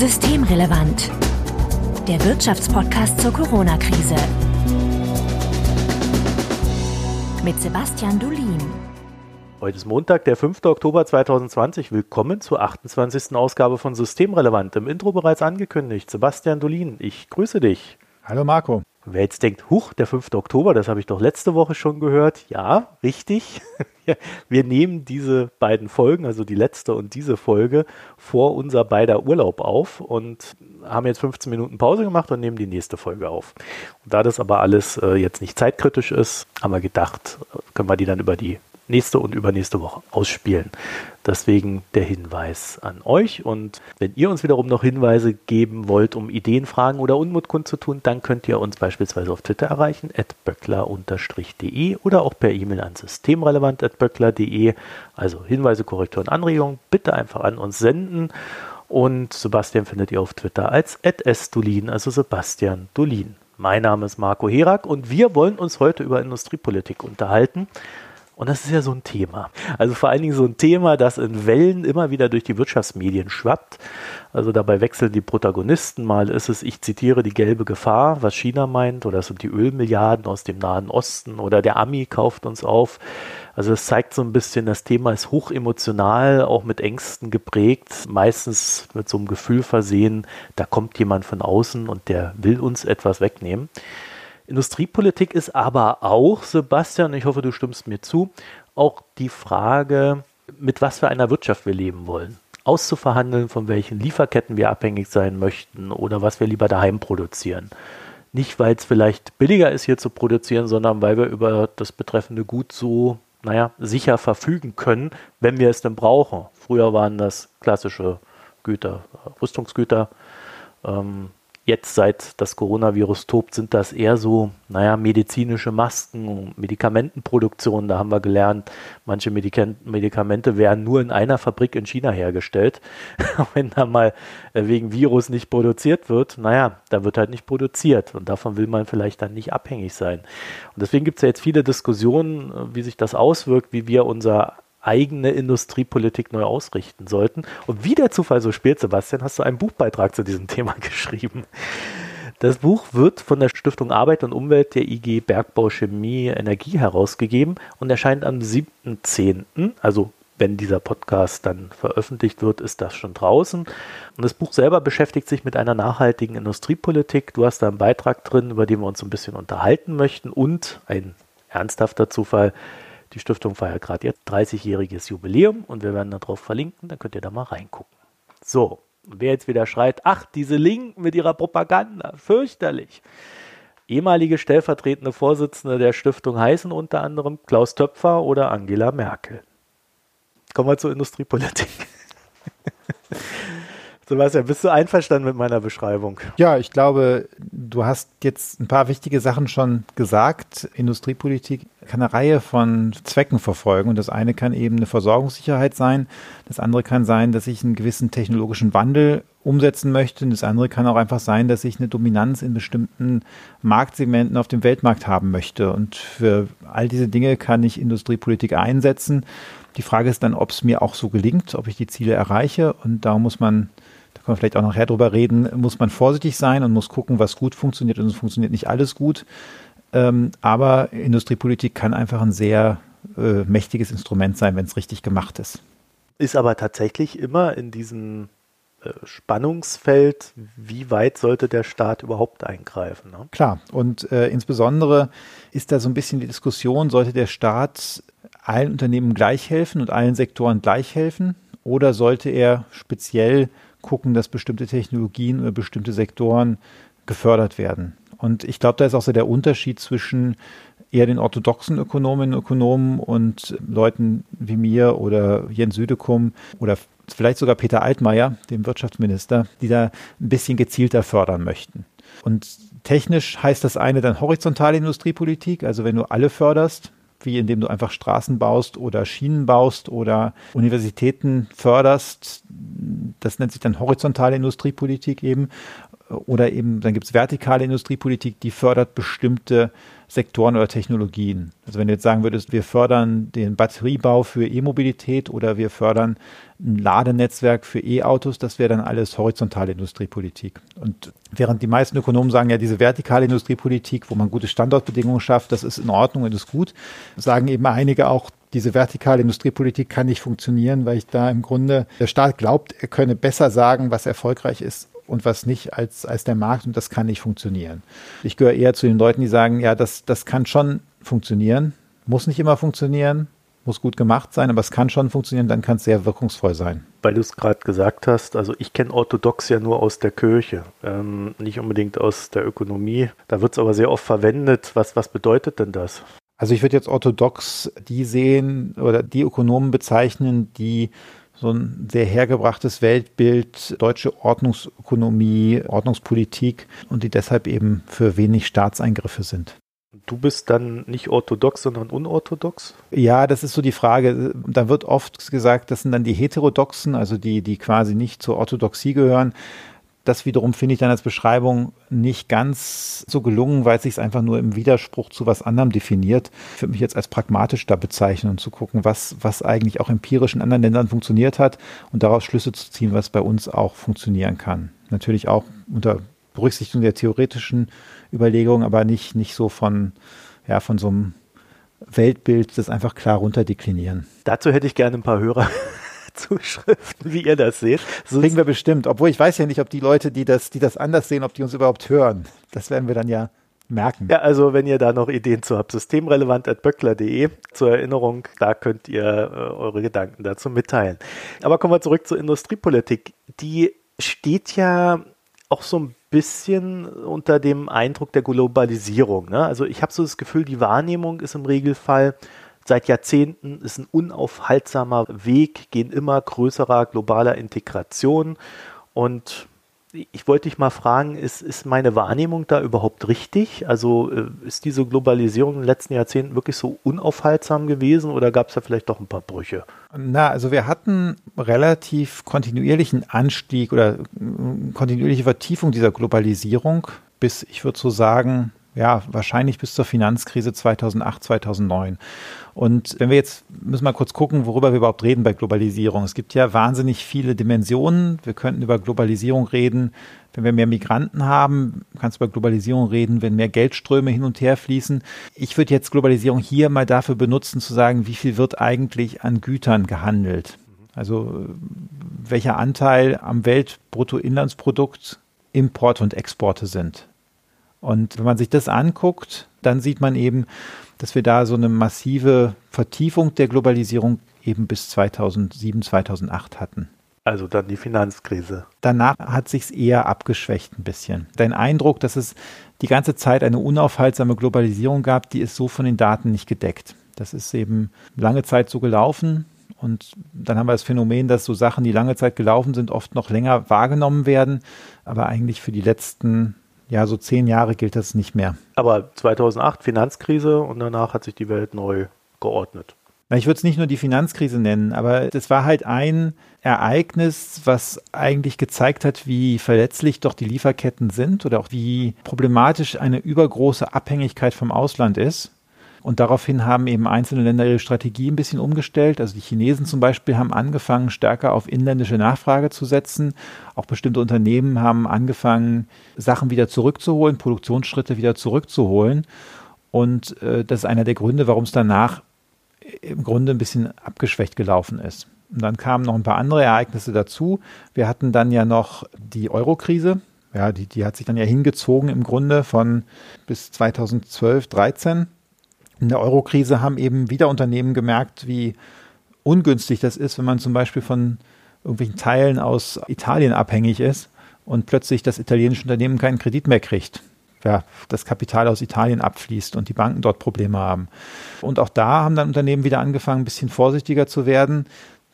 Systemrelevant. Der Wirtschaftspodcast zur Corona-Krise. Mit Sebastian Dulin. Heute ist Montag, der 5. Oktober 2020. Willkommen zur 28. Ausgabe von Systemrelevant. Im Intro bereits angekündigt. Sebastian Dulin, ich grüße dich. Hallo Marco. Wer jetzt denkt, huch, der 5. Oktober, das habe ich doch letzte Woche schon gehört. Ja, richtig. Wir nehmen diese beiden Folgen, also die letzte und diese Folge, vor unser beider Urlaub auf und haben jetzt 15 Minuten Pause gemacht und nehmen die nächste Folge auf. Und da das aber alles äh, jetzt nicht zeitkritisch ist, haben wir gedacht, äh, können wir die dann über die nächste und übernächste Woche ausspielen. Deswegen der Hinweis an euch. Und wenn ihr uns wiederum noch Hinweise geben wollt, um Ideen, Fragen oder Unmut kundzutun, dann könnt ihr uns beispielsweise auf Twitter erreichen, at böckler-de oder auch per E-Mail an systemrelevant.böckler.de. Also Hinweise, Korrekturen, Anregungen bitte einfach an uns senden. Und Sebastian findet ihr auf Twitter als @sdulin, also Sebastian Dulin. Mein Name ist Marco Herak und wir wollen uns heute über Industriepolitik unterhalten. Und das ist ja so ein Thema. Also vor allen Dingen so ein Thema, das in Wellen immer wieder durch die Wirtschaftsmedien schwappt. Also dabei wechseln die Protagonisten. Mal ist es, ich zitiere, die gelbe Gefahr, was China meint, oder es sind die Ölmilliarden aus dem Nahen Osten oder der Ami kauft uns auf. Also es zeigt so ein bisschen, das Thema ist hochemotional, auch mit Ängsten geprägt, meistens mit so einem Gefühl versehen, da kommt jemand von außen und der will uns etwas wegnehmen. Industriepolitik ist aber auch, Sebastian, ich hoffe, du stimmst mir zu, auch die Frage, mit was für einer Wirtschaft wir leben wollen. Auszuverhandeln, von welchen Lieferketten wir abhängig sein möchten oder was wir lieber daheim produzieren. Nicht, weil es vielleicht billiger ist, hier zu produzieren, sondern weil wir über das betreffende Gut so, naja, sicher verfügen können, wenn wir es denn brauchen. Früher waren das klassische Güter, Rüstungsgüter. Ähm, Jetzt, seit das Coronavirus tobt, sind das eher so, naja, medizinische Masken, Medikamentenproduktion. Da haben wir gelernt, manche Medikamente werden nur in einer Fabrik in China hergestellt. Wenn da mal äh, wegen Virus nicht produziert wird, naja, da wird halt nicht produziert. Und davon will man vielleicht dann nicht abhängig sein. Und deswegen gibt es ja jetzt viele Diskussionen, äh, wie sich das auswirkt, wie wir unser eigene Industriepolitik neu ausrichten sollten. Und wie der Zufall so spielt, Sebastian, hast du einen Buchbeitrag zu diesem Thema geschrieben. Das Buch wird von der Stiftung Arbeit und Umwelt der IG Bergbau Chemie Energie herausgegeben und erscheint am 7.10., also wenn dieser Podcast dann veröffentlicht wird, ist das schon draußen. Und das Buch selber beschäftigt sich mit einer nachhaltigen Industriepolitik. Du hast da einen Beitrag drin, über den wir uns ein bisschen unterhalten möchten und ein ernsthafter Zufall, die Stiftung feiert gerade ihr 30-jähriges Jubiläum und wir werden darauf verlinken, dann könnt ihr da mal reingucken. So, wer jetzt wieder schreit, ach, diese Linken mit ihrer Propaganda, fürchterlich. Ehemalige stellvertretende Vorsitzende der Stiftung heißen unter anderem Klaus Töpfer oder Angela Merkel. Kommen wir zur Industriepolitik. Sebastian, bist du einverstanden mit meiner Beschreibung? Ja, ich glaube, du hast jetzt ein paar wichtige Sachen schon gesagt. Industriepolitik kann eine Reihe von Zwecken verfolgen und das eine kann eben eine Versorgungssicherheit sein, das andere kann sein, dass ich einen gewissen technologischen Wandel umsetzen möchte und das andere kann auch einfach sein, dass ich eine Dominanz in bestimmten Marktsegmenten auf dem Weltmarkt haben möchte und für all diese Dinge kann ich Industriepolitik einsetzen. Die Frage ist dann, ob es mir auch so gelingt, ob ich die Ziele erreiche und da muss man da können wir vielleicht auch nachher drüber reden, muss man vorsichtig sein und muss gucken, was gut funktioniert und es funktioniert nicht alles gut. Ähm, aber Industriepolitik kann einfach ein sehr äh, mächtiges Instrument sein, wenn es richtig gemacht ist. Ist aber tatsächlich immer in diesem äh, Spannungsfeld, wie weit sollte der Staat überhaupt eingreifen? Ne? Klar, und äh, insbesondere ist da so ein bisschen die Diskussion, sollte der Staat allen Unternehmen gleich helfen und allen Sektoren gleich helfen oder sollte er speziell gucken, dass bestimmte Technologien oder bestimmte Sektoren gefördert werden. Und ich glaube, da ist auch so der Unterschied zwischen eher den orthodoxen Ökonominnen und Ökonomen und Leuten wie mir oder Jens Südekum oder vielleicht sogar Peter Altmaier, dem Wirtschaftsminister, die da ein bisschen gezielter fördern möchten. Und technisch heißt das eine dann horizontale Industriepolitik, also wenn du alle förderst, wie indem du einfach Straßen baust oder Schienen baust oder Universitäten förderst. Das nennt sich dann horizontale Industriepolitik eben. Oder eben, dann gibt es vertikale Industriepolitik, die fördert bestimmte Sektoren oder Technologien. Also wenn du jetzt sagen würdest, wir fördern den Batteriebau für E-Mobilität oder wir fördern ein Ladenetzwerk für E-Autos, das wäre dann alles horizontale Industriepolitik. Und während die meisten Ökonomen sagen, ja, diese vertikale Industriepolitik, wo man gute Standortbedingungen schafft, das ist in Ordnung und ist gut, sagen eben einige auch, diese vertikale Industriepolitik kann nicht funktionieren, weil ich da im Grunde, der Staat glaubt, er könne besser sagen, was erfolgreich ist und was nicht als, als der Markt und das kann nicht funktionieren. Ich gehöre eher zu den Leuten, die sagen, ja, das, das kann schon funktionieren, muss nicht immer funktionieren, muss gut gemacht sein, aber es kann schon funktionieren, dann kann es sehr wirkungsvoll sein. Weil du es gerade gesagt hast, also ich kenne Orthodox ja nur aus der Kirche, ähm, nicht unbedingt aus der Ökonomie. Da wird es aber sehr oft verwendet. Was, was bedeutet denn das? Also ich würde jetzt orthodox die sehen oder die Ökonomen bezeichnen, die so ein sehr hergebrachtes Weltbild, deutsche Ordnungsökonomie, Ordnungspolitik und die deshalb eben für wenig Staatseingriffe sind. Du bist dann nicht orthodox, sondern unorthodox? Ja, das ist so die Frage. Da wird oft gesagt, das sind dann die Heterodoxen, also die, die quasi nicht zur Orthodoxie gehören das wiederum finde ich dann als Beschreibung nicht ganz so gelungen, weil es sich einfach nur im Widerspruch zu was anderem definiert. Ich würde mich jetzt als pragmatisch da bezeichnen und zu gucken, was, was eigentlich auch empirisch in anderen Ländern funktioniert hat und daraus Schlüsse zu ziehen, was bei uns auch funktionieren kann. Natürlich auch unter Berücksichtigung der theoretischen Überlegungen, aber nicht, nicht so von, ja, von so einem Weltbild, das einfach klar runterdeklinieren. Dazu hätte ich gerne ein paar Hörer Zuschriften, wie ihr das seht. Das kriegen wir bestimmt, obwohl ich weiß ja nicht, ob die Leute, die das, die das anders sehen, ob die uns überhaupt hören. Das werden wir dann ja merken. Ja, also wenn ihr da noch Ideen zu habt, systemrelevant.böckler.de zur Erinnerung, da könnt ihr äh, eure Gedanken dazu mitteilen. Aber kommen wir zurück zur Industriepolitik. Die steht ja auch so ein bisschen unter dem Eindruck der Globalisierung. Ne? Also ich habe so das Gefühl, die Wahrnehmung ist im Regelfall, seit Jahrzehnten ist ein unaufhaltsamer Weg, gehen immer größerer globaler Integration. Und ich wollte dich mal fragen, ist, ist meine Wahrnehmung da überhaupt richtig? Also äh, ist diese Globalisierung in den letzten Jahrzehnten wirklich so unaufhaltsam gewesen oder gab es da vielleicht doch ein paar Brüche? Na, also wir hatten relativ kontinuierlichen Anstieg oder äh, kontinuierliche Vertiefung dieser Globalisierung bis, ich würde so sagen, ja, wahrscheinlich bis zur Finanzkrise 2008, 2009. Und wenn wir jetzt, müssen wir kurz gucken, worüber wir überhaupt reden bei Globalisierung. Es gibt ja wahnsinnig viele Dimensionen. Wir könnten über Globalisierung reden, wenn wir mehr Migranten haben. Kannst über Globalisierung reden, wenn mehr Geldströme hin und her fließen. Ich würde jetzt Globalisierung hier mal dafür benutzen, zu sagen, wie viel wird eigentlich an Gütern gehandelt? Also welcher Anteil am Weltbruttoinlandsprodukt Importe und Exporte sind. Und wenn man sich das anguckt, dann sieht man eben, dass wir da so eine massive Vertiefung der Globalisierung eben bis 2007, 2008 hatten. Also dann die Finanzkrise. Danach hat sich's eher abgeschwächt ein bisschen. Dein Eindruck, dass es die ganze Zeit eine unaufhaltsame Globalisierung gab, die ist so von den Daten nicht gedeckt. Das ist eben lange Zeit so gelaufen. Und dann haben wir das Phänomen, dass so Sachen, die lange Zeit gelaufen sind, oft noch länger wahrgenommen werden, aber eigentlich für die letzten ja, so zehn Jahre gilt das nicht mehr. Aber 2008 Finanzkrise und danach hat sich die Welt neu geordnet. Ich würde es nicht nur die Finanzkrise nennen, aber das war halt ein Ereignis, was eigentlich gezeigt hat, wie verletzlich doch die Lieferketten sind oder auch wie problematisch eine übergroße Abhängigkeit vom Ausland ist. Und daraufhin haben eben einzelne Länder ihre Strategie ein bisschen umgestellt. Also die Chinesen zum Beispiel haben angefangen, stärker auf inländische Nachfrage zu setzen. Auch bestimmte Unternehmen haben angefangen, Sachen wieder zurückzuholen, Produktionsschritte wieder zurückzuholen. Und äh, das ist einer der Gründe, warum es danach im Grunde ein bisschen abgeschwächt gelaufen ist. Und dann kamen noch ein paar andere Ereignisse dazu. Wir hatten dann ja noch die Euro-Krise. Ja, die, die hat sich dann ja hingezogen im Grunde von bis 2012, 13 in der Eurokrise haben eben wieder Unternehmen gemerkt, wie ungünstig das ist, wenn man zum Beispiel von irgendwelchen Teilen aus Italien abhängig ist und plötzlich das italienische Unternehmen keinen Kredit mehr kriegt. Ja, das Kapital aus Italien abfließt und die Banken dort Probleme haben. Und auch da haben dann Unternehmen wieder angefangen, ein bisschen vorsichtiger zu werden.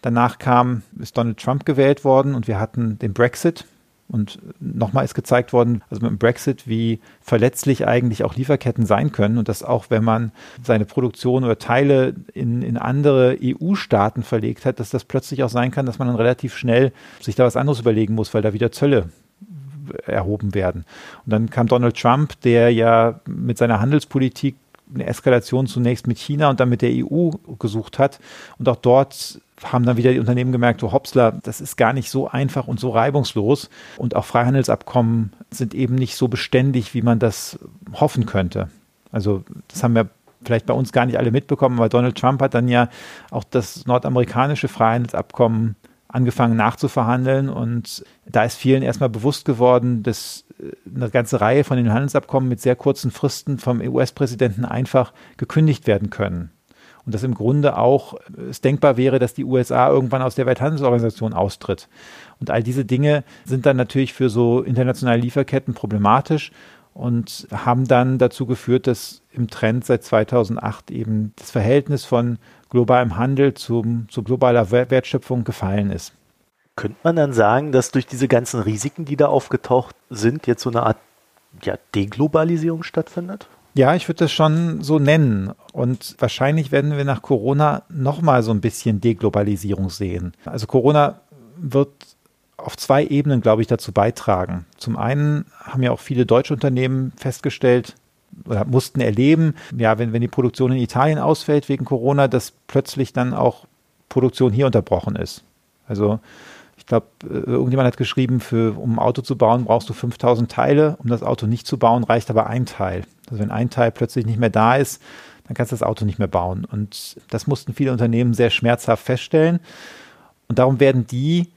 Danach kam, ist Donald Trump gewählt worden und wir hatten den Brexit. Und nochmal ist gezeigt worden, also mit dem Brexit, wie verletzlich eigentlich auch Lieferketten sein können und dass auch wenn man seine Produktion oder Teile in, in andere EU-Staaten verlegt hat, dass das plötzlich auch sein kann, dass man dann relativ schnell sich da was anderes überlegen muss, weil da wieder Zölle erhoben werden. Und dann kam Donald Trump, der ja mit seiner Handelspolitik eine Eskalation zunächst mit China und dann mit der EU gesucht hat. Und auch dort haben dann wieder die Unternehmen gemerkt, oh Hopsler, das ist gar nicht so einfach und so reibungslos. Und auch Freihandelsabkommen sind eben nicht so beständig, wie man das hoffen könnte. Also das haben wir vielleicht bei uns gar nicht alle mitbekommen, aber Donald Trump hat dann ja auch das nordamerikanische Freihandelsabkommen angefangen nachzuverhandeln und da ist vielen erstmal bewusst geworden, dass äh, eine ganze Reihe von den Handelsabkommen mit sehr kurzen Fristen vom US-Präsidenten einfach gekündigt werden können. Und dass im Grunde auch äh, es denkbar wäre, dass die USA irgendwann aus der Welthandelsorganisation austritt. Und all diese Dinge sind dann natürlich für so internationale Lieferketten problematisch und haben dann dazu geführt, dass im Trend seit 2008 eben das Verhältnis von globalem Handel zum, zu globaler Wertschöpfung gefallen ist. Könnte man dann sagen, dass durch diese ganzen Risiken, die da aufgetaucht sind, jetzt so eine Art ja, Deglobalisierung stattfindet? Ja, ich würde das schon so nennen. Und wahrscheinlich werden wir nach Corona nochmal so ein bisschen Deglobalisierung sehen. Also Corona wird auf zwei Ebenen, glaube ich, dazu beitragen. Zum einen haben ja auch viele deutsche Unternehmen festgestellt oder mussten erleben, ja, wenn, wenn die Produktion in Italien ausfällt wegen Corona, dass plötzlich dann auch Produktion hier unterbrochen ist. Also ich glaube, äh, irgendjemand hat geschrieben, für, um ein Auto zu bauen, brauchst du 5000 Teile. Um das Auto nicht zu bauen, reicht aber ein Teil. Also wenn ein Teil plötzlich nicht mehr da ist, dann kannst du das Auto nicht mehr bauen. Und das mussten viele Unternehmen sehr schmerzhaft feststellen. Und darum werden die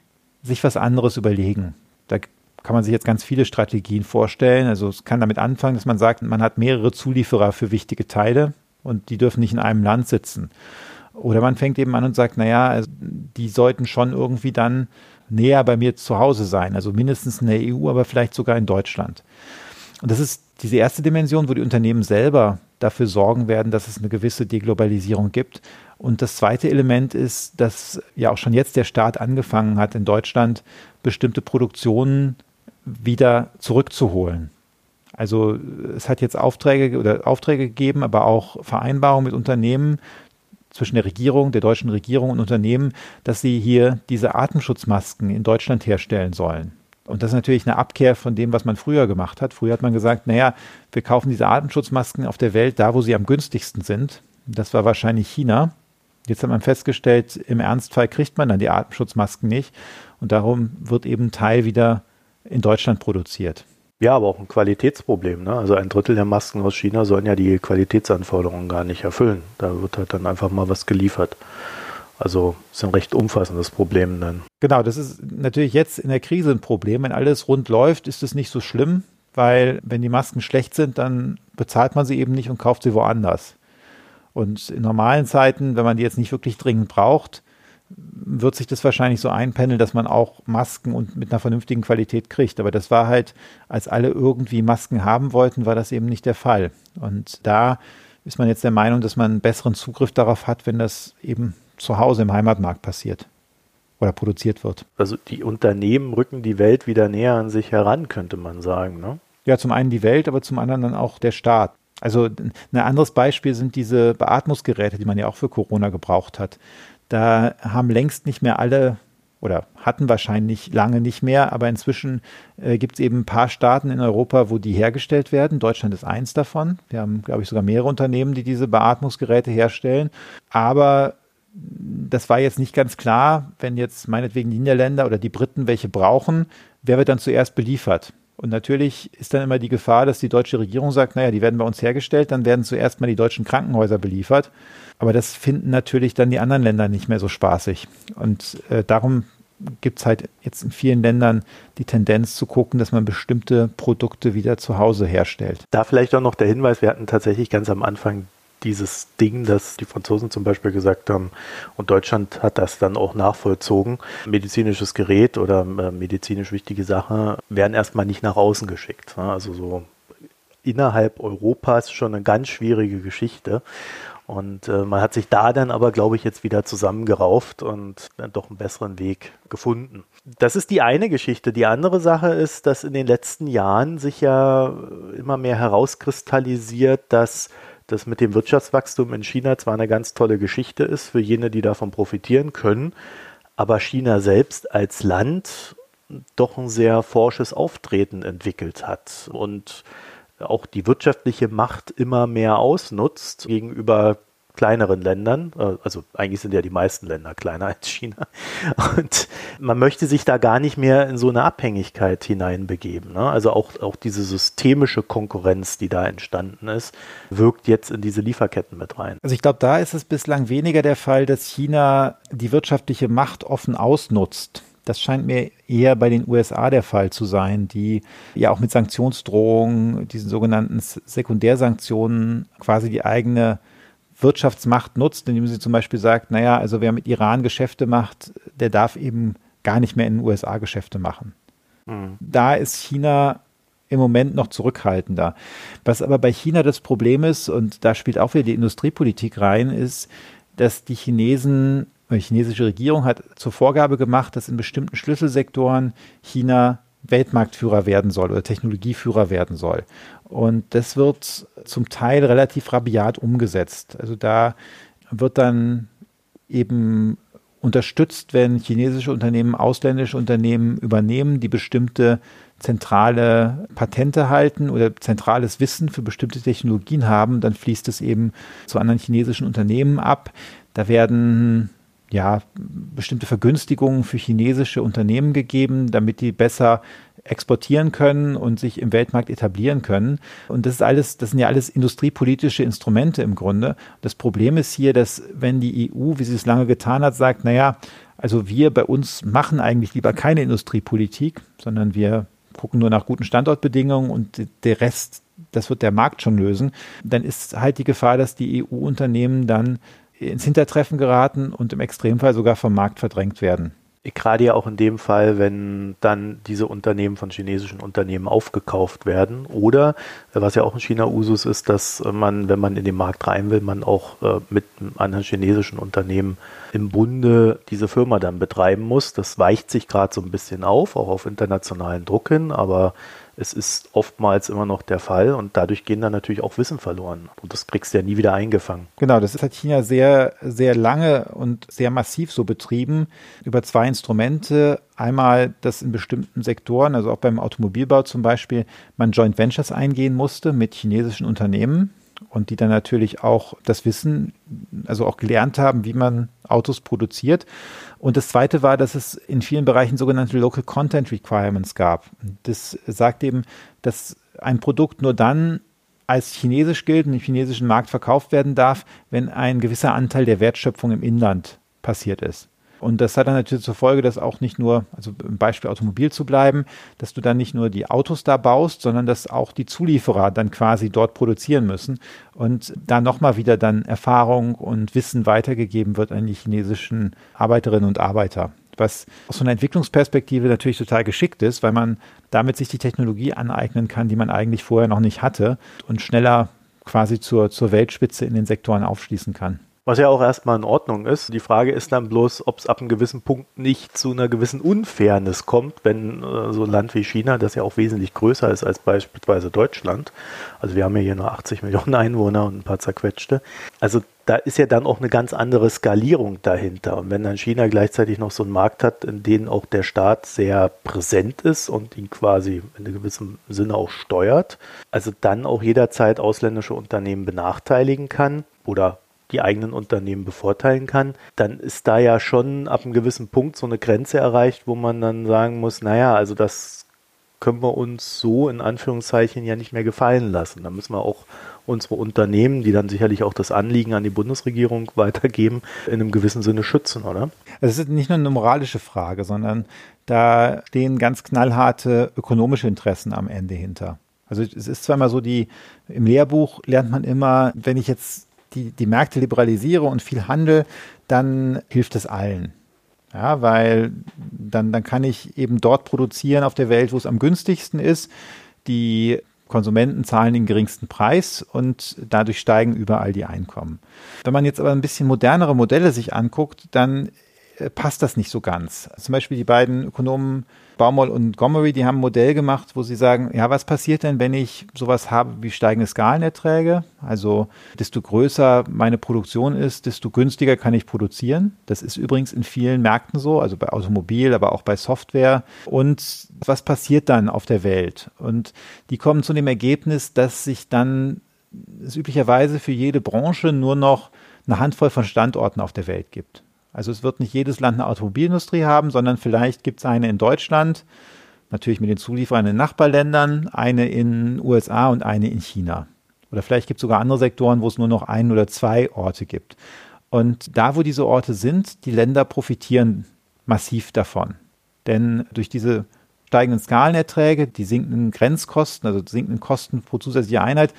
sich was anderes überlegen. Da kann man sich jetzt ganz viele Strategien vorstellen. Also es kann damit anfangen, dass man sagt, man hat mehrere Zulieferer für wichtige Teile und die dürfen nicht in einem Land sitzen. Oder man fängt eben an und sagt, naja, also die sollten schon irgendwie dann näher bei mir zu Hause sein, also mindestens in der EU, aber vielleicht sogar in Deutschland. Und das ist diese erste Dimension, wo die Unternehmen selber dafür sorgen werden, dass es eine gewisse Deglobalisierung gibt. Und das zweite Element ist, dass ja auch schon jetzt der Staat angefangen hat, in Deutschland bestimmte Produktionen wieder zurückzuholen. Also es hat jetzt Aufträge oder Aufträge gegeben, aber auch Vereinbarungen mit Unternehmen zwischen der Regierung, der deutschen Regierung und Unternehmen, dass sie hier diese Atemschutzmasken in Deutschland herstellen sollen. Und das ist natürlich eine Abkehr von dem, was man früher gemacht hat. Früher hat man gesagt, naja, wir kaufen diese Atemschutzmasken auf der Welt da, wo sie am günstigsten sind. Das war wahrscheinlich China. Jetzt hat man festgestellt, im Ernstfall kriegt man dann die Atemschutzmasken nicht. Und darum wird eben Teil wieder in Deutschland produziert. Ja, aber auch ein Qualitätsproblem. Ne? Also ein Drittel der Masken aus China sollen ja die Qualitätsanforderungen gar nicht erfüllen. Da wird halt dann einfach mal was geliefert. Also ist ein recht umfassendes Problem dann. Genau, das ist natürlich jetzt in der Krise ein Problem. Wenn alles rund läuft, ist es nicht so schlimm, weil wenn die Masken schlecht sind, dann bezahlt man sie eben nicht und kauft sie woanders. Und in normalen Zeiten, wenn man die jetzt nicht wirklich dringend braucht, wird sich das wahrscheinlich so einpendeln, dass man auch Masken und mit einer vernünftigen Qualität kriegt. Aber das war halt, als alle irgendwie Masken haben wollten, war das eben nicht der Fall. Und da ist man jetzt der Meinung, dass man einen besseren Zugriff darauf hat, wenn das eben zu Hause im Heimatmarkt passiert oder produziert wird. Also die Unternehmen rücken die Welt wieder näher an sich heran, könnte man sagen. Ne? Ja, zum einen die Welt, aber zum anderen dann auch der Staat. Also ein anderes Beispiel sind diese Beatmungsgeräte, die man ja auch für Corona gebraucht hat. Da haben längst nicht mehr alle oder hatten wahrscheinlich lange nicht mehr, aber inzwischen äh, gibt es eben ein paar Staaten in Europa, wo die hergestellt werden. Deutschland ist eins davon. Wir haben, glaube ich, sogar mehrere Unternehmen, die diese Beatmungsgeräte herstellen. Aber das war jetzt nicht ganz klar, wenn jetzt meinetwegen die Niederländer oder die Briten welche brauchen, wer wird dann zuerst beliefert? Und natürlich ist dann immer die Gefahr, dass die deutsche Regierung sagt, naja, die werden bei uns hergestellt, dann werden zuerst mal die deutschen Krankenhäuser beliefert. Aber das finden natürlich dann die anderen Länder nicht mehr so spaßig. Und äh, darum gibt es halt jetzt in vielen Ländern die Tendenz zu gucken, dass man bestimmte Produkte wieder zu Hause herstellt. Da vielleicht auch noch der Hinweis, wir hatten tatsächlich ganz am Anfang dieses Ding, das die Franzosen zum Beispiel gesagt haben, und Deutschland hat das dann auch nachvollzogen. Medizinisches Gerät oder äh, medizinisch wichtige Sachen werden erstmal nicht nach außen geschickt. Also so innerhalb Europas schon eine ganz schwierige Geschichte. Und äh, man hat sich da dann aber, glaube ich, jetzt wieder zusammengerauft und dann doch einen besseren Weg gefunden. Das ist die eine Geschichte. Die andere Sache ist, dass in den letzten Jahren sich ja immer mehr herauskristallisiert, dass das mit dem Wirtschaftswachstum in China zwar eine ganz tolle Geschichte ist für jene, die davon profitieren können, aber China selbst als Land doch ein sehr forsches Auftreten entwickelt hat und auch die wirtschaftliche Macht immer mehr ausnutzt gegenüber kleineren Ländern, äh, also eigentlich sind ja die meisten Länder kleiner als China. Und man möchte sich da gar nicht mehr in so eine Abhängigkeit hineinbegeben. Ne? Also auch, auch diese systemische Konkurrenz, die da entstanden ist, wirkt jetzt in diese Lieferketten mit rein. Also ich glaube, da ist es bislang weniger der Fall, dass China die wirtschaftliche Macht offen ausnutzt. Das scheint mir eher bei den USA der Fall zu sein, die ja auch mit Sanktionsdrohungen, diesen sogenannten Sekundärsanktionen quasi die eigene Wirtschaftsmacht nutzt, indem sie zum Beispiel sagt, naja, also wer mit Iran Geschäfte macht, der darf eben gar nicht mehr in den USA Geschäfte machen. Mhm. Da ist China im Moment noch zurückhaltender. Was aber bei China das Problem ist, und da spielt auch wieder die Industriepolitik rein, ist, dass die Chinesen, die chinesische Regierung hat zur Vorgabe gemacht, dass in bestimmten Schlüsselsektoren China Weltmarktführer werden soll oder Technologieführer werden soll. Und das wird zum Teil relativ rabiat umgesetzt. Also da wird dann eben unterstützt, wenn chinesische Unternehmen ausländische Unternehmen übernehmen, die bestimmte zentrale Patente halten oder zentrales Wissen für bestimmte Technologien haben, dann fließt es eben zu anderen chinesischen Unternehmen ab. Da werden ja, bestimmte Vergünstigungen für chinesische Unternehmen gegeben, damit die besser exportieren können und sich im Weltmarkt etablieren können. Und das ist alles, das sind ja alles industriepolitische Instrumente im Grunde. Das Problem ist hier, dass wenn die EU, wie sie es lange getan hat, sagt, naja, also wir bei uns machen eigentlich lieber keine Industriepolitik, sondern wir gucken nur nach guten Standortbedingungen und der Rest, das wird der Markt schon lösen, dann ist halt die Gefahr, dass die EU-Unternehmen dann ins Hintertreffen geraten und im Extremfall sogar vom Markt verdrängt werden. Gerade ja auch in dem Fall, wenn dann diese Unternehmen von chinesischen Unternehmen aufgekauft werden. Oder, was ja auch in China Usus ist, dass man, wenn man in den Markt rein will, man auch äh, mit anderen chinesischen Unternehmen im Bunde diese Firma dann betreiben muss. Das weicht sich gerade so ein bisschen auf, auch auf internationalen Druck hin, aber es ist oftmals immer noch der Fall und dadurch gehen dann natürlich auch Wissen verloren und das kriegst du ja nie wieder eingefangen. Genau, das hat China sehr, sehr lange und sehr massiv so betrieben über zwei Instrumente. Einmal, dass in bestimmten Sektoren, also auch beim Automobilbau zum Beispiel, man Joint Ventures eingehen musste mit chinesischen Unternehmen und die dann natürlich auch das Wissen, also auch gelernt haben, wie man Autos produziert. Und das Zweite war, dass es in vielen Bereichen sogenannte Local Content Requirements gab. Das sagt eben, dass ein Produkt nur dann als chinesisch gilt und im chinesischen Markt verkauft werden darf, wenn ein gewisser Anteil der Wertschöpfung im Inland passiert ist. Und das hat dann natürlich zur Folge, dass auch nicht nur, also im Beispiel Automobil zu bleiben, dass du dann nicht nur die Autos da baust, sondern dass auch die Zulieferer dann quasi dort produzieren müssen und da nochmal wieder dann Erfahrung und Wissen weitergegeben wird an die chinesischen Arbeiterinnen und Arbeiter was aus so einer Entwicklungsperspektive natürlich total geschickt ist, weil man damit sich die Technologie aneignen kann, die man eigentlich vorher noch nicht hatte und schneller quasi zur, zur Weltspitze in den Sektoren aufschließen kann. Was ja auch erstmal in Ordnung ist. Die Frage ist dann bloß, ob es ab einem gewissen Punkt nicht zu einer gewissen Unfairness kommt, wenn äh, so ein Land wie China, das ja auch wesentlich größer ist als beispielsweise Deutschland, also wir haben ja hier nur 80 Millionen Einwohner und ein paar zerquetschte, also da ist ja dann auch eine ganz andere Skalierung dahinter. Und wenn dann China gleichzeitig noch so einen Markt hat, in dem auch der Staat sehr präsent ist und ihn quasi in einem gewissen Sinne auch steuert, also dann auch jederzeit ausländische Unternehmen benachteiligen kann oder die eigenen Unternehmen bevorteilen kann, dann ist da ja schon ab einem gewissen Punkt so eine Grenze erreicht, wo man dann sagen muss, naja, also das können wir uns so in Anführungszeichen ja nicht mehr gefallen lassen. Da müssen wir auch unsere Unternehmen, die dann sicherlich auch das Anliegen an die Bundesregierung weitergeben, in einem gewissen Sinne schützen, oder? Es ist nicht nur eine moralische Frage, sondern da stehen ganz knallharte ökonomische Interessen am Ende hinter. Also es ist zwar mal so, die im Lehrbuch lernt man immer, wenn ich jetzt die, die Märkte liberalisiere und viel Handel, dann hilft es allen. Ja, weil dann, dann kann ich eben dort produzieren auf der Welt, wo es am günstigsten ist. Die Konsumenten zahlen den geringsten Preis und dadurch steigen überall die Einkommen. Wenn man jetzt aber ein bisschen modernere Modelle sich anguckt, dann äh, passt das nicht so ganz. Zum Beispiel die beiden Ökonomen Baumol und Gomery, die haben ein Modell gemacht, wo sie sagen, ja, was passiert denn, wenn ich sowas habe wie steigende Skalenerträge? Also desto größer meine Produktion ist, desto günstiger kann ich produzieren. Das ist übrigens in vielen Märkten so, also bei Automobil, aber auch bei Software. Und was passiert dann auf der Welt? Und die kommen zu dem Ergebnis, dass sich dann es üblicherweise für jede Branche nur noch eine Handvoll von Standorten auf der Welt gibt. Also es wird nicht jedes Land eine Automobilindustrie haben, sondern vielleicht gibt es eine in Deutschland, natürlich mit den Zulieferern in Nachbarländern, eine in den USA und eine in China. Oder vielleicht gibt es sogar andere Sektoren, wo es nur noch ein oder zwei Orte gibt. Und da, wo diese Orte sind, die Länder profitieren massiv davon. Denn durch diese steigenden Skalenerträge, die sinkenden Grenzkosten, also sinkenden Kosten pro zusätzliche Einheit,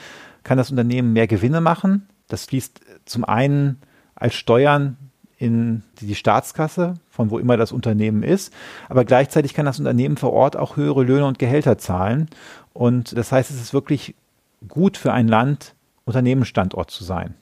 kann das Unternehmen mehr Gewinne machen. Das fließt zum einen als Steuern in die Staatskasse, von wo immer das Unternehmen ist. Aber gleichzeitig kann das Unternehmen vor Ort auch höhere Löhne und Gehälter zahlen. Und das heißt, es ist wirklich gut für ein Land, Unternehmensstandort zu sein.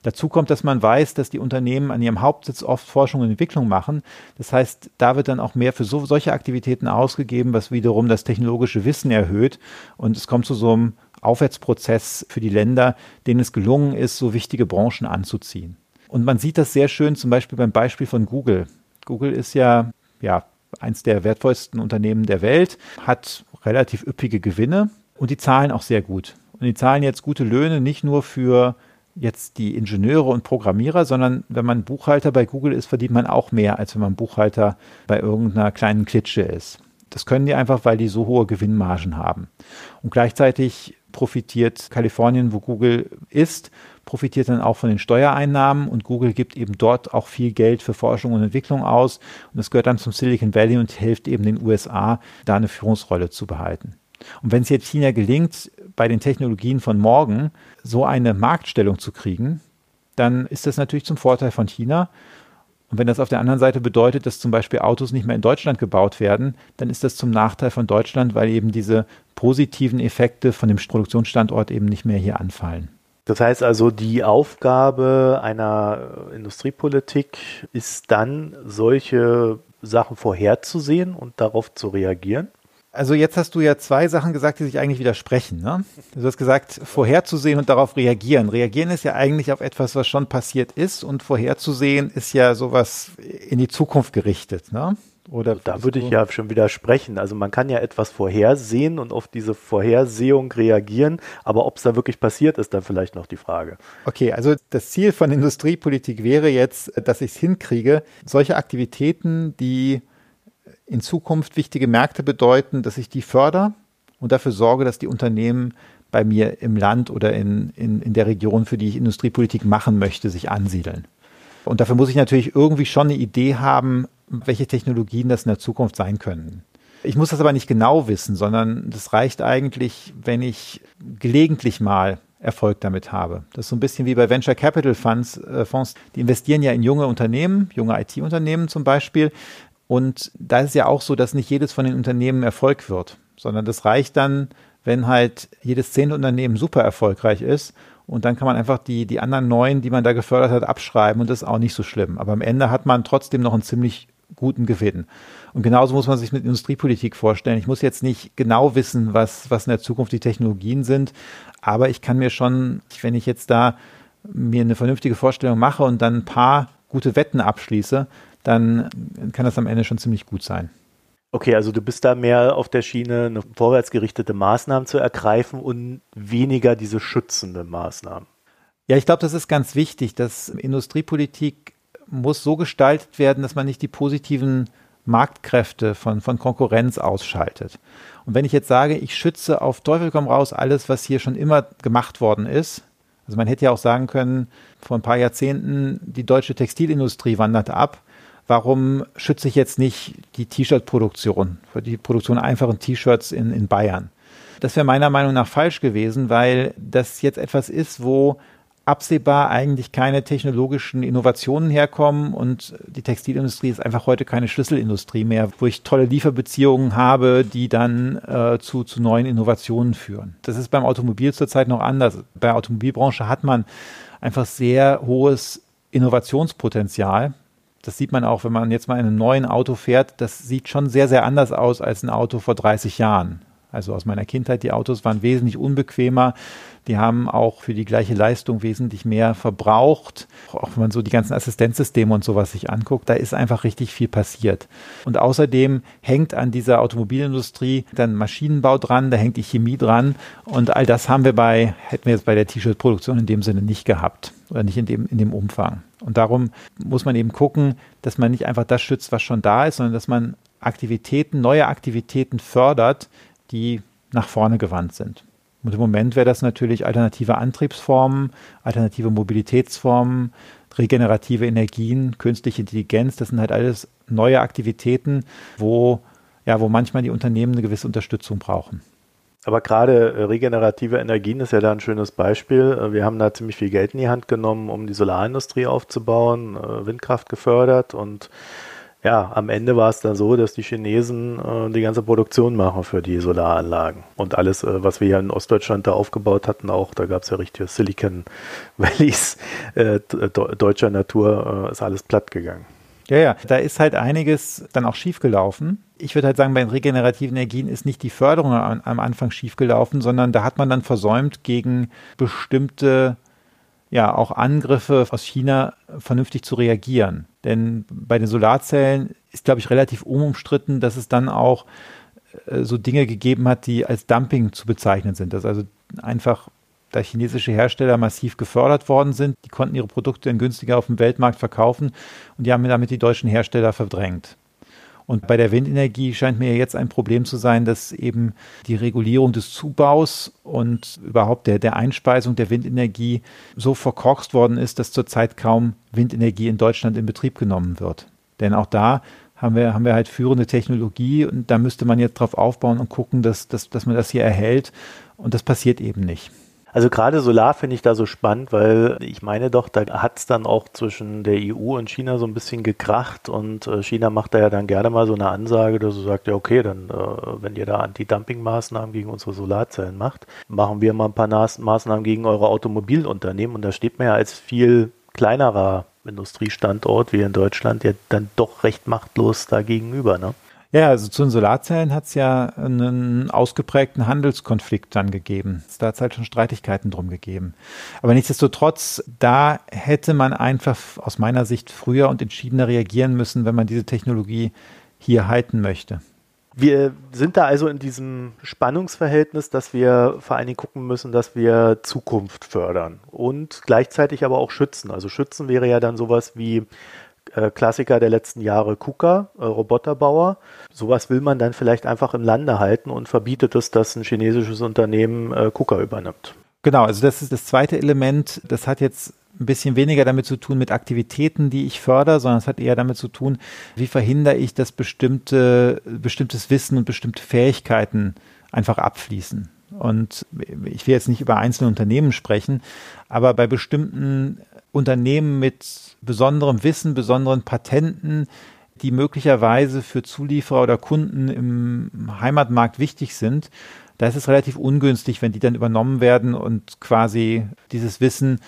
Dazu kommt, dass man weiß, dass die Unternehmen an ihrem Hauptsitz oft Forschung und Entwicklung machen. Das heißt, da wird dann auch mehr für so, solche Aktivitäten ausgegeben, was wiederum das technologische Wissen erhöht. Und es kommt zu so einem Aufwärtsprozess für die Länder, denen es gelungen ist, so wichtige Branchen anzuziehen. Und man sieht das sehr schön zum Beispiel beim Beispiel von Google. Google ist ja, ja eins der wertvollsten Unternehmen der Welt, hat relativ üppige Gewinne und die zahlen auch sehr gut. Und die zahlen jetzt gute Löhne nicht nur für jetzt die Ingenieure und Programmierer, sondern wenn man Buchhalter bei Google ist, verdient man auch mehr, als wenn man Buchhalter bei irgendeiner kleinen Klitsche ist. Das können die einfach, weil die so hohe Gewinnmargen haben. Und gleichzeitig profitiert Kalifornien, wo Google ist, profitiert dann auch von den Steuereinnahmen und Google gibt eben dort auch viel Geld für Forschung und Entwicklung aus und das gehört dann zum Silicon Valley und hilft eben den USA, da eine Führungsrolle zu behalten. Und wenn es jetzt China gelingt, bei den Technologien von morgen so eine Marktstellung zu kriegen, dann ist das natürlich zum Vorteil von China. Und wenn das auf der anderen Seite bedeutet, dass zum Beispiel Autos nicht mehr in Deutschland gebaut werden, dann ist das zum Nachteil von Deutschland, weil eben diese positiven Effekte von dem Produktionsstandort eben nicht mehr hier anfallen. Das heißt also, die Aufgabe einer Industriepolitik ist dann, solche Sachen vorherzusehen und darauf zu reagieren? Also jetzt hast du ja zwei Sachen gesagt, die sich eigentlich widersprechen. Ne? Du hast gesagt, vorherzusehen und darauf reagieren. Reagieren ist ja eigentlich auf etwas, was schon passiert ist und vorherzusehen ist ja sowas in die Zukunft gerichtet. Ne? Oder da würde ich ja schon widersprechen. Also man kann ja etwas vorhersehen und auf diese Vorhersehung reagieren, aber ob es da wirklich passiert, ist dann vielleicht noch die Frage. Okay, also das Ziel von Industriepolitik wäre jetzt, dass ich es hinkriege, solche Aktivitäten, die in Zukunft wichtige Märkte bedeuten, dass ich die fördere und dafür sorge, dass die Unternehmen bei mir im Land oder in, in, in der Region, für die ich Industriepolitik machen möchte, sich ansiedeln. Und dafür muss ich natürlich irgendwie schon eine Idee haben, welche Technologien das in der Zukunft sein können. Ich muss das aber nicht genau wissen, sondern das reicht eigentlich, wenn ich gelegentlich mal Erfolg damit habe. Das ist so ein bisschen wie bei Venture Capital Funds, äh, Fonds, die investieren ja in junge Unternehmen, junge IT-Unternehmen zum Beispiel. Und da ist ja auch so, dass nicht jedes von den Unternehmen Erfolg wird, sondern das reicht dann, wenn halt jedes zehnte Unternehmen super erfolgreich ist und dann kann man einfach die, die anderen neun, die man da gefördert hat, abschreiben und das ist auch nicht so schlimm. Aber am Ende hat man trotzdem noch einen ziemlich guten Gewinn. Und genauso muss man sich mit Industriepolitik vorstellen. Ich muss jetzt nicht genau wissen, was, was in der Zukunft die Technologien sind, aber ich kann mir schon, wenn ich jetzt da mir eine vernünftige Vorstellung mache und dann ein paar gute Wetten abschließe, dann kann das am Ende schon ziemlich gut sein. Okay, also du bist da mehr auf der Schiene, eine vorwärtsgerichtete Maßnahmen zu ergreifen und weniger diese schützende Maßnahmen. Ja, ich glaube, das ist ganz wichtig, dass Industriepolitik muss so gestaltet werden, dass man nicht die positiven Marktkräfte von, von Konkurrenz ausschaltet. Und wenn ich jetzt sage, ich schütze auf Teufel komm raus alles, was hier schon immer gemacht worden ist, also man hätte ja auch sagen können, vor ein paar Jahrzehnten, die deutsche Textilindustrie wandert ab, warum schütze ich jetzt nicht die T-Shirt-Produktion, die Produktion einfachen T-Shirts in, in Bayern? Das wäre meiner Meinung nach falsch gewesen, weil das jetzt etwas ist, wo absehbar eigentlich keine technologischen Innovationen herkommen und die Textilindustrie ist einfach heute keine Schlüsselindustrie mehr, wo ich tolle Lieferbeziehungen habe, die dann äh, zu, zu neuen Innovationen führen. Das ist beim Automobil zurzeit noch anders. Bei der Automobilbranche hat man einfach sehr hohes Innovationspotenzial das sieht man auch, wenn man jetzt mal in einem neuen Auto fährt, das sieht schon sehr, sehr anders aus als ein Auto vor 30 Jahren. Also aus meiner Kindheit, die Autos waren wesentlich unbequemer. Die haben auch für die gleiche Leistung wesentlich mehr verbraucht. Auch wenn man so die ganzen Assistenzsysteme und sowas sich anguckt, da ist einfach richtig viel passiert. Und außerdem hängt an dieser Automobilindustrie dann Maschinenbau dran, da hängt die Chemie dran. Und all das haben wir bei, hätten wir jetzt bei der T-Shirt-Produktion in dem Sinne nicht gehabt oder nicht in dem, in dem Umfang. Und darum muss man eben gucken, dass man nicht einfach das schützt, was schon da ist, sondern dass man Aktivitäten, neue Aktivitäten fördert, die nach vorne gewandt sind. Und im Moment wäre das natürlich alternative Antriebsformen, alternative Mobilitätsformen, regenerative Energien, künstliche Intelligenz. Das sind halt alles neue Aktivitäten, wo, ja, wo manchmal die Unternehmen eine gewisse Unterstützung brauchen. Aber gerade äh, regenerative Energien ist ja da ein schönes Beispiel. Äh, wir haben da ziemlich viel Geld in die Hand genommen, um die Solarindustrie aufzubauen, äh, Windkraft gefördert und ja, am Ende war es dann so, dass die Chinesen äh, die ganze Produktion machen für die Solaranlagen. Und alles, äh, was wir hier in Ostdeutschland da aufgebaut hatten, auch, da gab es ja richtige Silicon Valleys äh, deutscher Natur, ist alles platt gegangen. Ja, ja, da ist halt einiges dann auch schiefgelaufen. Ich würde halt sagen, bei den regenerativen Energien ist nicht die Förderung am, am Anfang schiefgelaufen, sondern da hat man dann versäumt, gegen bestimmte ja auch Angriffe aus China vernünftig zu reagieren. Denn bei den Solarzellen ist, glaube ich, relativ unumstritten, dass es dann auch äh, so Dinge gegeben hat, die als Dumping zu bezeichnen sind. Dass also einfach da chinesische Hersteller massiv gefördert worden sind, die konnten ihre Produkte dann günstiger auf dem Weltmarkt verkaufen und die haben damit die deutschen Hersteller verdrängt. Und bei der Windenergie scheint mir jetzt ein Problem zu sein, dass eben die Regulierung des Zubaus und überhaupt der, der Einspeisung der Windenergie so verkorkst worden ist, dass zurzeit kaum Windenergie in Deutschland in Betrieb genommen wird. Denn auch da haben wir, haben wir halt führende Technologie und da müsste man jetzt drauf aufbauen und gucken, dass, dass, dass man das hier erhält. Und das passiert eben nicht. Also gerade Solar finde ich da so spannend, weil ich meine doch, da hat es dann auch zwischen der EU und China so ein bisschen gekracht und äh, China macht da ja dann gerne mal so eine Ansage, dass sie sagt, ja okay, dann äh, wenn ihr da Anti-Dumping-Maßnahmen gegen unsere Solarzellen macht, machen wir mal ein paar Maßnahmen gegen eure Automobilunternehmen und da steht man ja als viel kleinerer Industriestandort wie in Deutschland ja dann doch recht machtlos dagegenüber, ne? Ja, also zu den Solarzellen hat es ja einen ausgeprägten Handelskonflikt dann gegeben. Da hat es halt schon Streitigkeiten drum gegeben. Aber nichtsdestotrotz, da hätte man einfach aus meiner Sicht früher und entschiedener reagieren müssen, wenn man diese Technologie hier halten möchte. Wir sind da also in diesem Spannungsverhältnis, dass wir vor allen Dingen gucken müssen, dass wir Zukunft fördern und gleichzeitig aber auch schützen. Also schützen wäre ja dann sowas wie Klassiker der letzten Jahre KUKA, äh, Roboterbauer. Sowas will man dann vielleicht einfach im Lande halten und verbietet es, dass ein chinesisches Unternehmen äh, KUKA übernimmt. Genau, also das ist das zweite Element. Das hat jetzt ein bisschen weniger damit zu tun mit Aktivitäten, die ich fördere, sondern es hat eher damit zu tun, wie verhindere ich, dass bestimmte, bestimmtes Wissen und bestimmte Fähigkeiten einfach abfließen. Und ich will jetzt nicht über einzelne Unternehmen sprechen, aber bei bestimmten Unternehmen mit besonderem Wissen, besonderen Patenten, die möglicherweise für Zulieferer oder Kunden im Heimatmarkt wichtig sind, da ist es relativ ungünstig, wenn die dann übernommen werden und quasi dieses Wissen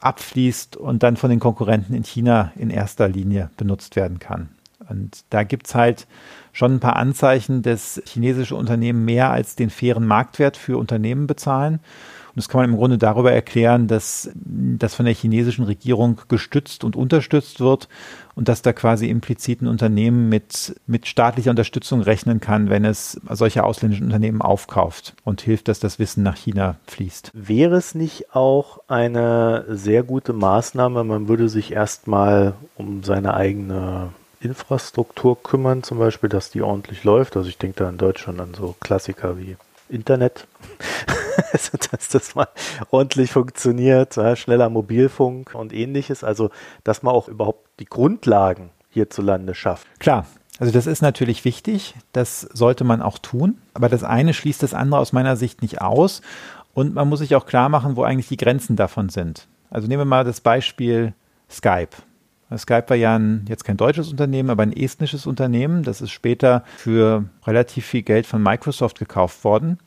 abfließt und dann von den Konkurrenten in China in erster Linie benutzt werden kann. Und da gibt es halt schon ein paar Anzeichen, dass chinesische Unternehmen mehr als den fairen Marktwert für Unternehmen bezahlen. Und das kann man im Grunde darüber erklären, dass das von der chinesischen Regierung gestützt und unterstützt wird und dass da quasi implizit ein Unternehmen mit, mit staatlicher Unterstützung rechnen kann, wenn es solche ausländischen Unternehmen aufkauft und hilft, dass das Wissen nach China fließt. Wäre es nicht auch eine sehr gute Maßnahme, man würde sich erstmal um seine eigene Infrastruktur kümmern, zum Beispiel, dass die ordentlich läuft. Also ich denke da in Deutschland an so Klassiker wie Internet, also, dass das mal ordentlich funktioniert, ja, schneller Mobilfunk und ähnliches. Also, dass man auch überhaupt die Grundlagen hierzulande schafft. Klar. Also das ist natürlich wichtig, das sollte man auch tun, aber das eine schließt das andere aus meiner Sicht nicht aus und man muss sich auch klar machen, wo eigentlich die Grenzen davon sind. Also nehmen wir mal das Beispiel Skype. Skype war ja ein, jetzt kein deutsches Unternehmen, aber ein estnisches Unternehmen. Das ist später für relativ viel Geld von Microsoft gekauft worden.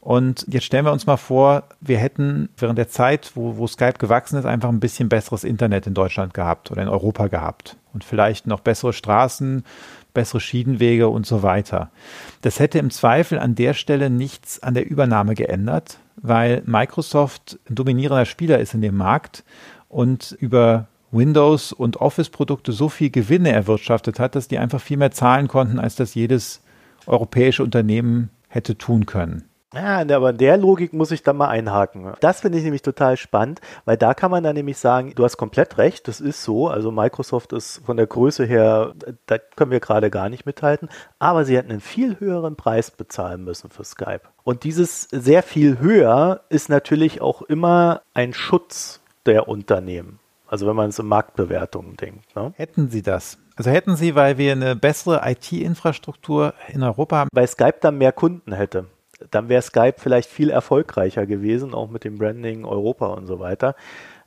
Und jetzt stellen wir uns mal vor, wir hätten während der Zeit, wo, wo Skype gewachsen ist, einfach ein bisschen besseres Internet in Deutschland gehabt oder in Europa gehabt und vielleicht noch bessere Straßen, bessere Schienenwege und so weiter. Das hätte im Zweifel an der Stelle nichts an der Übernahme geändert, weil Microsoft ein dominierender Spieler ist in dem Markt und über Windows und Office-Produkte so viel Gewinne erwirtschaftet hat, dass die einfach viel mehr zahlen konnten, als das jedes europäische Unternehmen hätte tun können. Ja, aber in der Logik muss ich da mal einhaken. Das finde ich nämlich total spannend, weil da kann man dann nämlich sagen, du hast komplett recht, das ist so. Also Microsoft ist von der Größe her, da können wir gerade gar nicht mithalten, aber sie hätten einen viel höheren Preis bezahlen müssen für Skype. Und dieses sehr viel höher ist natürlich auch immer ein Schutz der Unternehmen. Also wenn man es in Marktbewertungen denkt. Ne? Hätten Sie das? Also hätten Sie, weil wir eine bessere IT-Infrastruktur in Europa haben? Weil Skype dann mehr Kunden hätte dann wäre Skype vielleicht viel erfolgreicher gewesen, auch mit dem Branding Europa und so weiter.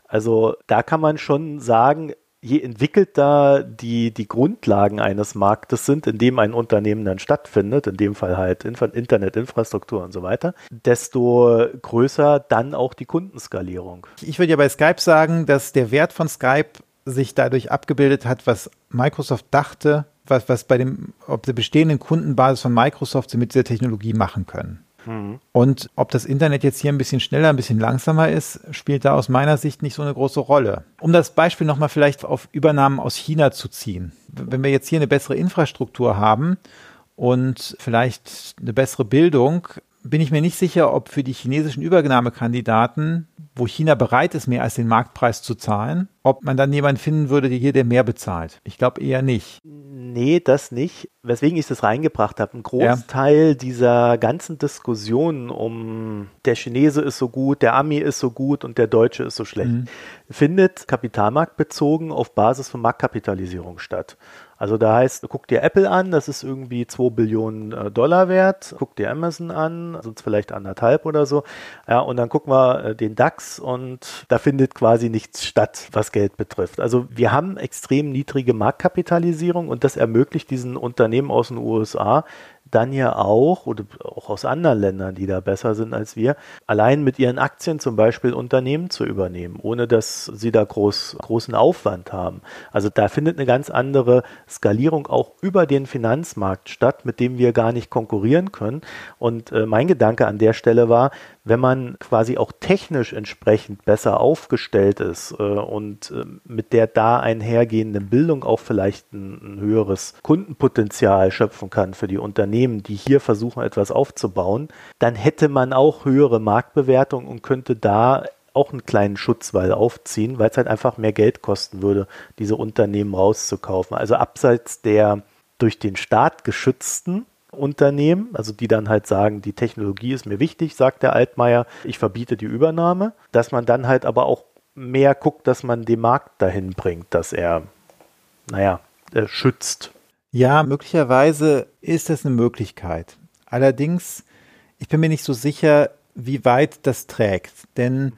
Also da kann man schon sagen, je entwickelter die, die Grundlagen eines Marktes sind, in dem ein Unternehmen dann stattfindet, in dem Fall halt Internetinfrastruktur und so weiter, desto größer dann auch die Kundenskalierung. Ich würde ja bei Skype sagen, dass der Wert von Skype sich dadurch abgebildet hat, was Microsoft dachte, was, was bei dem, ob der bestehenden Kundenbasis von Microsoft sie mit dieser Technologie machen können. Mhm. Und ob das Internet jetzt hier ein bisschen schneller, ein bisschen langsamer ist, spielt da aus meiner Sicht nicht so eine große Rolle. Um das Beispiel nochmal vielleicht auf Übernahmen aus China zu ziehen. Wenn wir jetzt hier eine bessere Infrastruktur haben und vielleicht eine bessere Bildung, bin ich mir nicht sicher, ob für die chinesischen Übernahmekandidaten, wo China bereit ist, mehr als den Marktpreis zu zahlen, ob man dann jemanden finden würde, der hier der mehr bezahlt. Ich glaube eher nicht. Nee, das nicht. Weswegen ich das reingebracht habe. Ein Großteil ja. dieser ganzen Diskussionen um der Chinese ist so gut, der Ami ist so gut und der Deutsche ist so schlecht, mhm. findet kapitalmarktbezogen auf Basis von Marktkapitalisierung statt. Also da heißt, guck dir Apple an, das ist irgendwie 2 Billionen äh, Dollar wert, guck dir Amazon an, sonst vielleicht anderthalb oder so. Ja, und dann gucken wir äh, den DAX und da findet quasi nichts statt, was Geld betrifft. Also wir haben extrem niedrige Marktkapitalisierung und das ermöglicht diesen Unternehmen aus den USA dann ja auch, oder auch aus anderen Ländern, die da besser sind als wir, allein mit ihren Aktien zum Beispiel Unternehmen zu übernehmen, ohne dass sie da groß, großen Aufwand haben. Also da findet eine ganz andere Skalierung auch über den Finanzmarkt statt, mit dem wir gar nicht konkurrieren können. Und äh, mein Gedanke an der Stelle war, wenn man quasi auch technisch entsprechend besser aufgestellt ist äh, und äh, mit der da einhergehenden Bildung auch vielleicht ein, ein, höheres Kundenpotenzial schöpfen kann für die Unternehmen, die hier versuchen, etwas aufzubauen, dann hätte man auch höhere Marktbewertung und könnte da auch einen kleinen Schutzwall aufziehen, weil es halt einfach mehr Geld kosten würde, diese Unternehmen rauszukaufen. Also abseits der durch den Staat geschützten Unternehmen, also die dann halt sagen, die Technologie ist mir wichtig, sagt der Altmaier, ich verbiete die Übernahme, dass man dann halt aber auch mehr guckt, dass man den Markt dahin bringt, dass er, naja, äh, schützt. Ja, möglicherweise ist das eine Möglichkeit. Allerdings, ich bin mir nicht so sicher, wie weit das trägt. Denn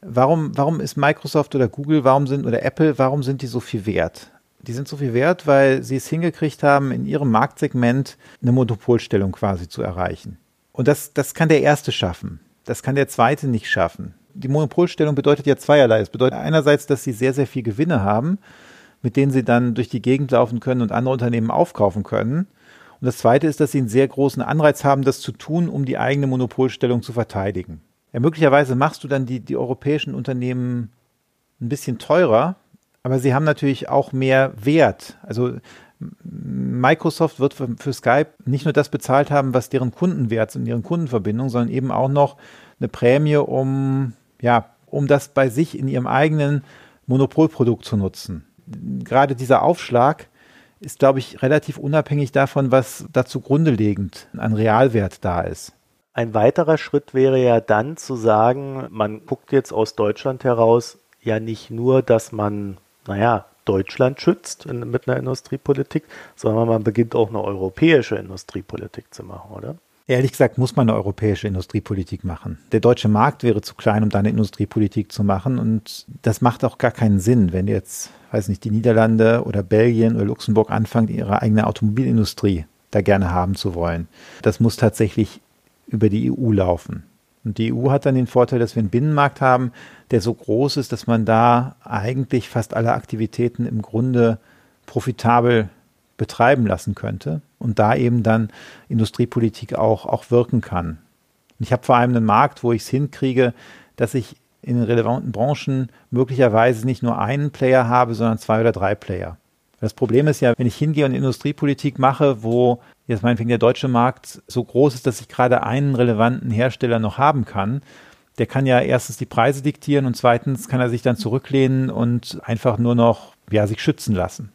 warum, warum ist Microsoft oder Google, warum sind oder Apple, warum sind die so viel wert? Die sind so viel wert, weil sie es hingekriegt haben, in ihrem Marktsegment eine Monopolstellung quasi zu erreichen. Und das, das kann der Erste schaffen. Das kann der Zweite nicht schaffen. Die Monopolstellung bedeutet ja zweierlei. Es bedeutet einerseits, dass sie sehr, sehr viel Gewinne haben, mit denen sie dann durch die Gegend laufen können und andere Unternehmen aufkaufen können. Und das Zweite ist, dass sie einen sehr großen Anreiz haben, das zu tun, um die eigene Monopolstellung zu verteidigen. Ja, möglicherweise machst du dann die, die europäischen Unternehmen ein bisschen teurer, aber sie haben natürlich auch mehr Wert. Also Microsoft wird für, für, Skype nicht nur das bezahlt haben, was deren Kundenwert sind, deren Kundenverbindung, sondern eben auch noch eine Prämie, um, ja, um das bei sich in ihrem eigenen Monopolprodukt zu nutzen. Gerade dieser Aufschlag ist, glaube ich, relativ unabhängig davon, was da zugrunde liegend an Realwert da ist. Ein weiterer Schritt wäre ja dann zu sagen, man guckt jetzt aus Deutschland heraus ja nicht nur, dass man naja, Deutschland schützt in, mit einer Industriepolitik, sondern man beginnt auch eine europäische Industriepolitik zu machen, oder? Ehrlich gesagt muss man eine europäische Industriepolitik machen. Der deutsche Markt wäre zu klein, um da eine Industriepolitik zu machen. Und das macht auch gar keinen Sinn, wenn jetzt, weiß nicht, die Niederlande oder Belgien oder Luxemburg anfangen, ihre eigene Automobilindustrie da gerne haben zu wollen. Das muss tatsächlich über die EU laufen. Und die EU hat dann den Vorteil, dass wir einen Binnenmarkt haben, der so groß ist, dass man da eigentlich fast alle Aktivitäten im Grunde profitabel betreiben lassen könnte und da eben dann Industriepolitik auch, auch wirken kann. Und ich habe vor allem einen Markt, wo ich es hinkriege, dass ich in den relevanten Branchen möglicherweise nicht nur einen Player habe, sondern zwei oder drei Player. Das Problem ist ja, wenn ich hingehe und Industriepolitik mache, wo jetzt meinetwegen der deutsche Markt so groß ist, dass ich gerade einen relevanten Hersteller noch haben kann, der kann ja erstens die Preise diktieren und zweitens kann er sich dann zurücklehnen und einfach nur noch, ja, sich schützen lassen.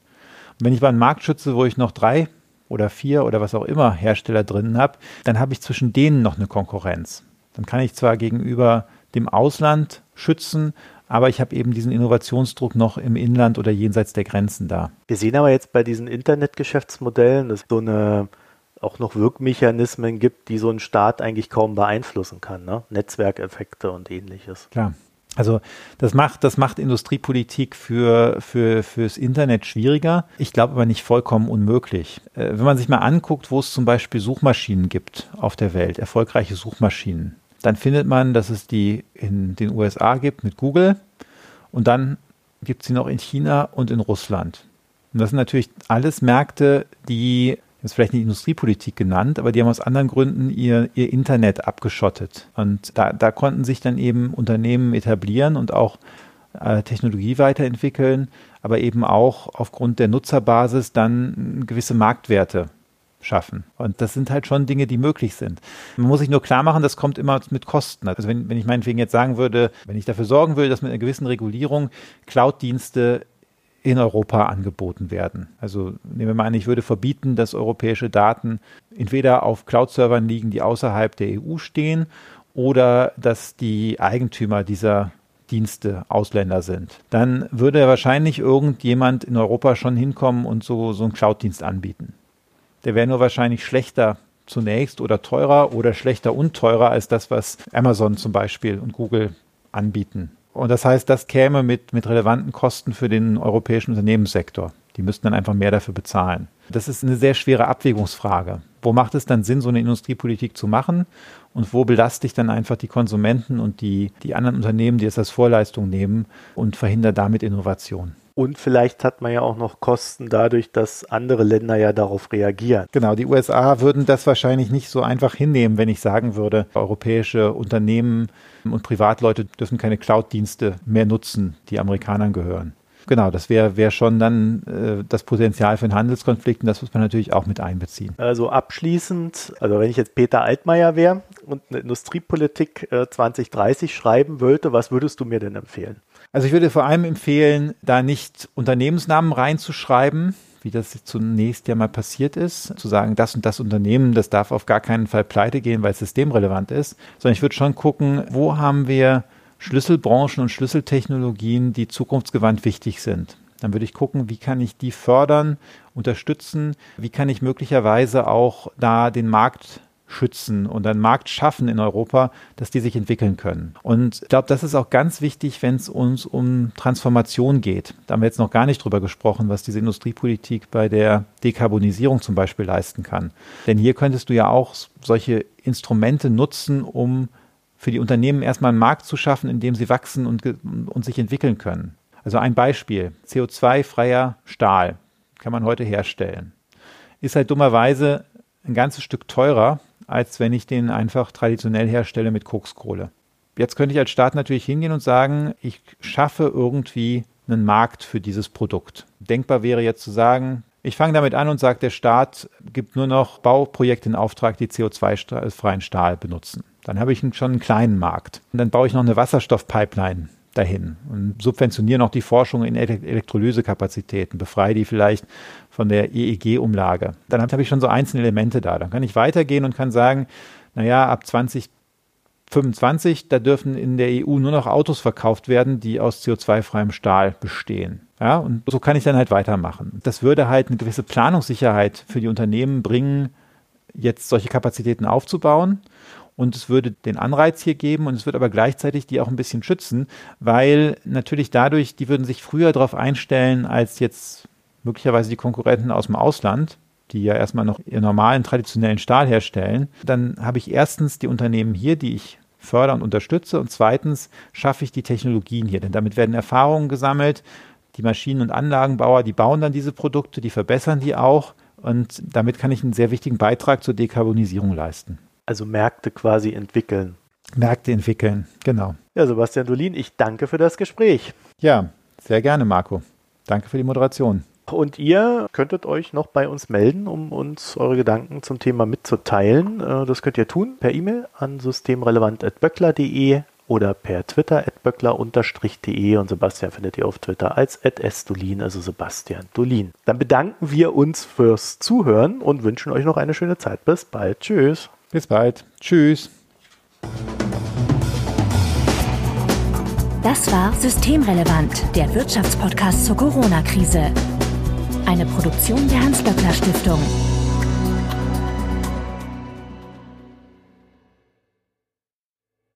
Wenn ich mal einen Markt schütze, wo ich noch drei oder vier oder was auch immer Hersteller drin habe, dann habe ich zwischen denen noch eine Konkurrenz. Dann kann ich zwar gegenüber dem Ausland schützen, aber ich habe eben diesen Innovationsdruck noch im Inland oder jenseits der Grenzen da. Wir sehen aber jetzt bei diesen Internetgeschäftsmodellen, dass so eine auch noch Wirkmechanismen gibt, die so ein Staat eigentlich kaum beeinflussen kann, ne? Netzwerkeffekte und ähnliches. Klar. Also das macht, das macht Industriepolitik für, für, fürs Internet schwieriger. Ich glaube aber nicht vollkommen unmöglich. Äh, wenn man sich mal anguckt, wo es zum Beispiel Suchmaschinen gibt auf der Welt, erfolgreiche Suchmaschinen, dann findet man, dass es die in den USA gibt mit Google und dann gibt es sie noch in China und in Russland. Und das sind natürlich alles Märkte, die das ist vielleicht nicht Industriepolitik genannt, aber die haben aus anderen Gründen ihr, ihr Internet abgeschottet. Und da, da konnten sich dann eben Unternehmen etablieren und auch äh, Technologie weiterentwickeln, aber eben auch aufgrund der Nutzerbasis dann gewisse Marktwerte schaffen. Und das sind halt schon Dinge, die möglich sind. Man muss sich nur klar machen, das kommt immer mit Kosten. Also wenn, wenn ich meinetwegen jetzt sagen würde, wenn ich dafür sorgen will, dass mit einer gewissen Regulierung Cloud-Dienste in Europa angeboten werden. Also nehmen wir mal an, ich würde verbieten, dass europäische Daten entweder auf Cloud-Servern liegen, die außerhalb der EU stehen, oder dass die Eigentümer dieser Dienste Ausländer sind. Dann würde wahrscheinlich irgendjemand in Europa schon hinkommen und so, so einen Cloud-Dienst anbieten. Der wäre nur wahrscheinlich schlechter zunächst oder teurer oder schlechter und teurer als das, was Amazon zum Beispiel und Google anbieten. Und das heißt, das käme mit, mit relevanten Kosten für den europäischen Unternehmenssektor. Die müssten dann einfach mehr dafür bezahlen. Das ist eine sehr schwere Abwägungsfrage. Wo macht es dann Sinn, so eine Industriepolitik zu machen? Und wo belaste ich dann einfach die Konsumenten und die, die anderen Unternehmen, die es als Vorleistung nehmen und verhindere damit Innovation? Und vielleicht hat man ja auch noch Kosten dadurch, dass andere Länder ja darauf reagieren. Genau, die USA würden das wahrscheinlich nicht so einfach hinnehmen, wenn ich sagen würde, europäische Unternehmen und Privatleute dürfen keine Cloud-Dienste mehr nutzen, die Amerikanern gehören. Genau, das wäre wär schon dann äh, das Potenzial für einen Handelskonflikt und das muss man natürlich auch mit einbeziehen. Also abschließend, also wenn ich jetzt Peter Altmaier wäre und eine Industriepolitik äh, 2030 schreiben wollte, was würdest du mir denn empfehlen? Also ich würde vor allem empfehlen, da nicht Unternehmensnamen reinzuschreiben, wie das zunächst ja mal passiert ist, zu sagen, das und das Unternehmen, das darf auf gar keinen Fall pleite gehen, weil es systemrelevant ist, sondern ich würde schon gucken, wo haben wir Schlüsselbranchen und Schlüsseltechnologien, die zukunftsgewandt wichtig sind. Dann würde ich gucken, wie kann ich die fördern, unterstützen, wie kann ich möglicherweise auch da den Markt schützen und einen Markt schaffen in Europa, dass die sich entwickeln können. Und ich glaube, das ist auch ganz wichtig, wenn es uns um Transformation geht. Da haben wir jetzt noch gar nicht drüber gesprochen, was diese Industriepolitik bei der Dekarbonisierung zum Beispiel leisten kann. Denn hier könntest du ja auch solche Instrumente nutzen, um für die Unternehmen erstmal einen Markt zu schaffen, in dem sie wachsen und, und sich entwickeln können. Also ein Beispiel, CO2-freier Stahl kann man heute herstellen. Ist halt dummerweise ein ganzes Stück teurer als wenn ich den einfach traditionell herstelle mit Kokskohle. Jetzt könnte ich als Staat natürlich hingehen und sagen, ich schaffe irgendwie einen Markt für dieses Produkt. Denkbar wäre jetzt zu sagen, ich fange damit an und sage, der Staat gibt nur noch Bauprojekte in Auftrag, die CO2-freien Stahl benutzen. Dann habe ich schon einen kleinen Markt. Und dann baue ich noch eine Wasserstoffpipeline dahin und subventioniere noch die Forschung in Elektrolysekapazitäten, befreie die vielleicht von der EEG-Umlage. Dann habe ich schon so einzelne Elemente da. Dann kann ich weitergehen und kann sagen, naja, ab 2025, da dürfen in der EU nur noch Autos verkauft werden, die aus CO2-freiem Stahl bestehen. Ja, und so kann ich dann halt weitermachen. Das würde halt eine gewisse Planungssicherheit für die Unternehmen bringen, jetzt solche Kapazitäten aufzubauen und es würde den Anreiz hier geben und es wird aber gleichzeitig die auch ein bisschen schützen, weil natürlich dadurch, die würden sich früher darauf einstellen als jetzt möglicherweise die Konkurrenten aus dem Ausland, die ja erstmal noch ihren normalen traditionellen Stahl herstellen. Dann habe ich erstens die Unternehmen hier, die ich fördere und unterstütze und zweitens schaffe ich die Technologien hier, denn damit werden Erfahrungen gesammelt. Die Maschinen- und Anlagenbauer, die bauen dann diese Produkte, die verbessern die auch und damit kann ich einen sehr wichtigen Beitrag zur Dekarbonisierung leisten. Also Märkte quasi entwickeln. Märkte entwickeln, genau. Ja, Sebastian Dolin, ich danke für das Gespräch. Ja, sehr gerne, Marco. Danke für die Moderation. Und ihr könntet euch noch bei uns melden, um uns eure Gedanken zum Thema mitzuteilen. Äh, das könnt ihr tun per E-Mail an systemrelevant.böckler.de oder per Twitter at böckler-de und Sebastian findet ihr auf Twitter als at sdolin, also Sebastian Dolin. Dann bedanken wir uns fürs Zuhören und wünschen euch noch eine schöne Zeit. Bis bald. Tschüss. Bis bald. Tschüss. Das war Systemrelevant, der Wirtschaftspodcast zur Corona-Krise. Eine Produktion der Hans-Böckler Stiftung.